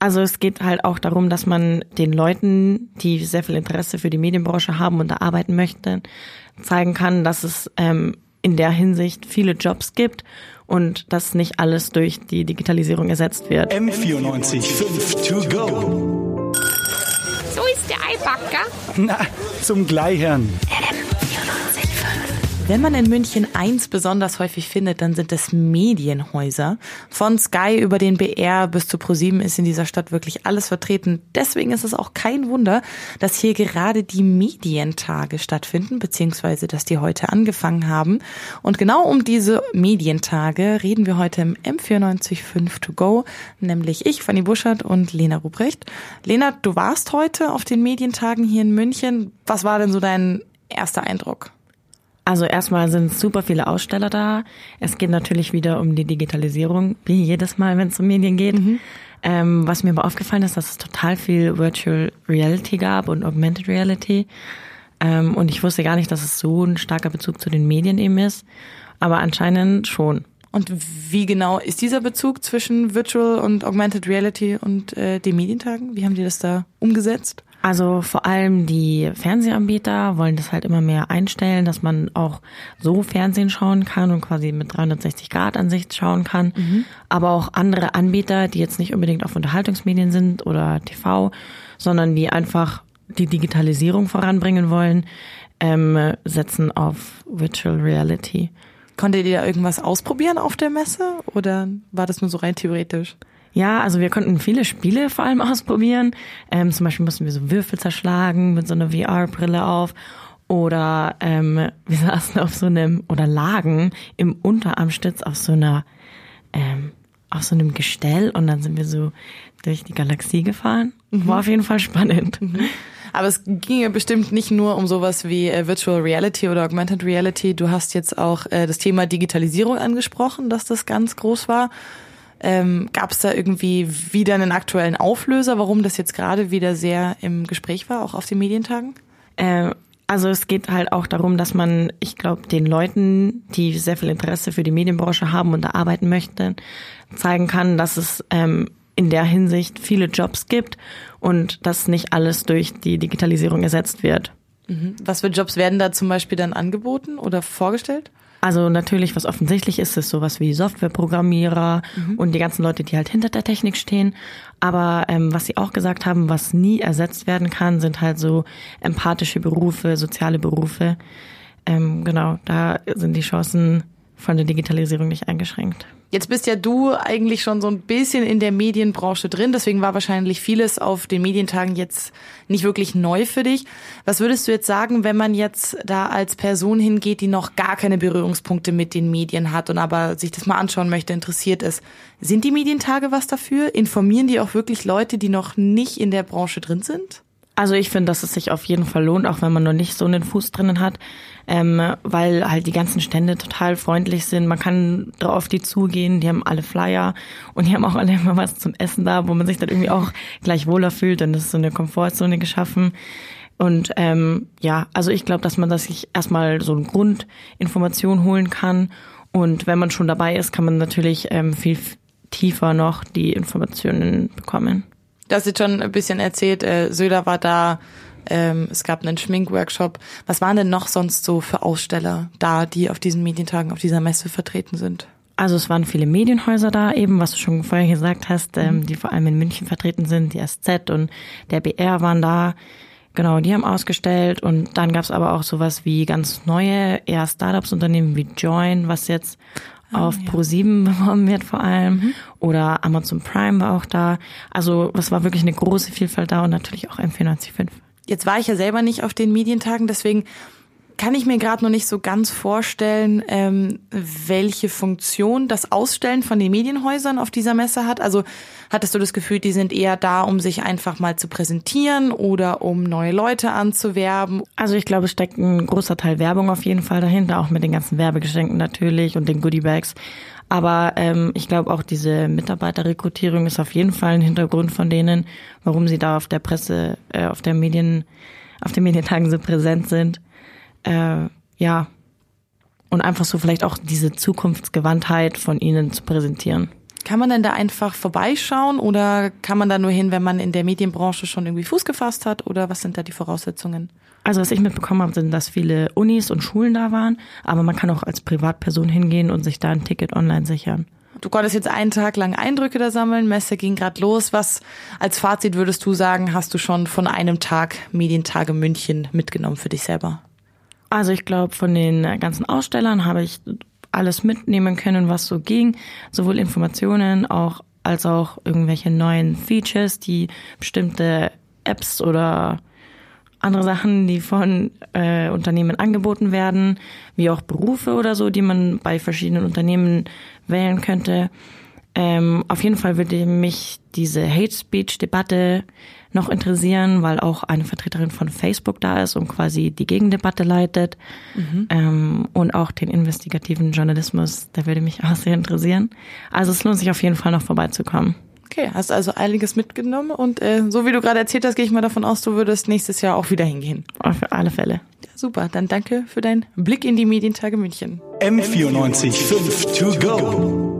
Also es geht halt auch darum, dass man den Leuten, die sehr viel Interesse für die Medienbranche haben und da arbeiten möchten, zeigen kann, dass es ähm, in der Hinsicht viele Jobs gibt und dass nicht alles durch die Digitalisierung ersetzt wird. M94 5 to go. So ist der Eibacker. Na, zum Gleichern. Wenn man in München eins besonders häufig findet, dann sind es Medienhäuser. Von Sky über den BR bis zu ProSieben ist in dieser Stadt wirklich alles vertreten. Deswegen ist es auch kein Wunder, dass hier gerade die Medientage stattfinden, beziehungsweise dass die heute angefangen haben. Und genau um diese Medientage reden wir heute im M945 to go, nämlich ich, Fanny Buschert und Lena Ruprecht. Lena, du warst heute auf den Medientagen hier in München. Was war denn so dein erster Eindruck? Also erstmal sind super viele Aussteller da. Es geht natürlich wieder um die Digitalisierung, wie jedes Mal, wenn es um Medien geht. Mhm. Ähm, was mir aber aufgefallen ist, dass es total viel Virtual Reality gab und Augmented Reality. Ähm, und ich wusste gar nicht, dass es so ein starker Bezug zu den Medien eben ist. Aber anscheinend schon. Und wie genau ist dieser Bezug zwischen Virtual und Augmented Reality und äh, den Medientagen? Wie haben die das da umgesetzt? Also vor allem die Fernsehanbieter wollen das halt immer mehr einstellen, dass man auch so Fernsehen schauen kann und quasi mit 360 Grad Ansicht schauen kann. Mhm. Aber auch andere Anbieter, die jetzt nicht unbedingt auf Unterhaltungsmedien sind oder TV, sondern die einfach die Digitalisierung voranbringen wollen, ähm, setzen auf Virtual Reality. Konntet ihr da irgendwas ausprobieren auf der Messe oder war das nur so rein theoretisch? Ja, also wir konnten viele Spiele vor allem ausprobieren. Ähm, zum Beispiel mussten wir so Würfel zerschlagen mit so einer VR-Brille auf. Oder ähm, wir saßen auf so einem, oder lagen im Unterarmstütz auf so einer, ähm, auf so einem Gestell und dann sind wir so durch die Galaxie gefahren. Mhm. War auf jeden Fall spannend. Mhm. Aber es ging ja bestimmt nicht nur um sowas wie äh, Virtual Reality oder Augmented Reality. Du hast jetzt auch äh, das Thema Digitalisierung angesprochen, dass das ganz groß war. Ähm, Gab es da irgendwie wieder einen aktuellen Auflöser, warum das jetzt gerade wieder sehr im Gespräch war, auch auf den Medientagen? Äh, also es geht halt auch darum, dass man, ich glaube, den Leuten, die sehr viel Interesse für die Medienbranche haben und da arbeiten möchten, zeigen kann, dass es ähm, in der Hinsicht viele Jobs gibt und dass nicht alles durch die Digitalisierung ersetzt wird. Mhm. Was für Jobs werden da zum Beispiel dann angeboten oder vorgestellt? Also natürlich, was offensichtlich ist, ist sowas wie Softwareprogrammierer mhm. und die ganzen Leute, die halt hinter der Technik stehen. Aber ähm, was sie auch gesagt haben, was nie ersetzt werden kann, sind halt so empathische Berufe, soziale Berufe. Ähm, genau, da sind die Chancen von der Digitalisierung nicht eingeschränkt. Jetzt bist ja du eigentlich schon so ein bisschen in der Medienbranche drin, deswegen war wahrscheinlich vieles auf den Medientagen jetzt nicht wirklich neu für dich. Was würdest du jetzt sagen, wenn man jetzt da als Person hingeht, die noch gar keine Berührungspunkte mit den Medien hat und aber sich das mal anschauen möchte, interessiert ist? Sind die Medientage was dafür? Informieren die auch wirklich Leute, die noch nicht in der Branche drin sind? Also ich finde, dass es sich auf jeden Fall lohnt, auch wenn man noch nicht so einen Fuß drinnen hat, ähm, weil halt die ganzen Stände total freundlich sind. Man kann auf die zugehen, die haben alle Flyer und die haben auch alle immer was zum Essen da, wo man sich dann irgendwie auch gleich wohler fühlt es ist so eine Komfortzone geschaffen. Und ähm, ja, also ich glaube, dass man das sich erstmal so eine Grundinformation holen kann. Und wenn man schon dabei ist, kann man natürlich ähm, viel tiefer noch die Informationen bekommen. Du hast jetzt schon ein bisschen erzählt, äh, Söder war da, ähm, es gab einen Schminkworkshop. Was waren denn noch sonst so für Aussteller da, die auf diesen Medientagen, auf dieser Messe vertreten sind? Also es waren viele Medienhäuser da eben, was du schon vorher gesagt hast, ähm, die vor allem in München vertreten sind. Die SZ und der BR waren da. Genau, die haben ausgestellt und dann gab's aber auch sowas wie ganz neue, eher Startups-Unternehmen wie Join, was jetzt auf ah, ja. Pro7 beworben wird vor allem. Mhm. Oder Amazon Prime war auch da. Also es war wirklich eine große Vielfalt da und natürlich auch M495. Jetzt war ich ja selber nicht auf den Medientagen, deswegen kann ich mir gerade noch nicht so ganz vorstellen, ähm, welche Funktion das Ausstellen von den Medienhäusern auf dieser Messe hat. Also hattest du das Gefühl, die sind eher da, um sich einfach mal zu präsentieren oder um neue Leute anzuwerben? Also ich glaube, es steckt ein großer Teil Werbung auf jeden Fall dahinter, auch mit den ganzen Werbegeschenken natürlich und den Goodiebags. Aber ähm, ich glaube auch diese Mitarbeiterrekrutierung ist auf jeden Fall ein Hintergrund von denen, warum sie da auf der Presse, äh, auf der Medien, auf den Medientagen so präsent sind äh, ja, und einfach so vielleicht auch diese Zukunftsgewandtheit von ihnen zu präsentieren. Kann man denn da einfach vorbeischauen oder kann man da nur hin, wenn man in der Medienbranche schon irgendwie Fuß gefasst hat oder was sind da die Voraussetzungen? Also was ich mitbekommen habe, sind, dass viele Unis und Schulen da waren, aber man kann auch als Privatperson hingehen und sich da ein Ticket online sichern. Du konntest jetzt einen Tag lang Eindrücke da sammeln, Messe ging gerade los. Was als Fazit würdest du sagen, hast du schon von einem Tag Medientage München mitgenommen für dich selber? Also ich glaube, von den ganzen Ausstellern habe ich alles mitnehmen können, was so ging. Sowohl Informationen auch als auch irgendwelche neuen Features, die bestimmte Apps oder andere Sachen, die von äh, Unternehmen angeboten werden, wie auch Berufe oder so, die man bei verschiedenen Unternehmen wählen könnte. Ähm, auf jeden Fall würde mich diese Hate Speech Debatte noch interessieren, weil auch eine Vertreterin von Facebook da ist und quasi die Gegendebatte leitet. Mhm. Ähm, und auch den investigativen Journalismus, der würde mich auch sehr interessieren. Also es lohnt sich auf jeden Fall noch vorbeizukommen. Okay, hast also einiges mitgenommen und äh, so wie du gerade erzählt hast, gehe ich mal davon aus, du würdest nächstes Jahr auch wieder hingehen. Auf alle Fälle. Ja, super, dann danke für deinen Blick in die Medientage München. M94 5 to go.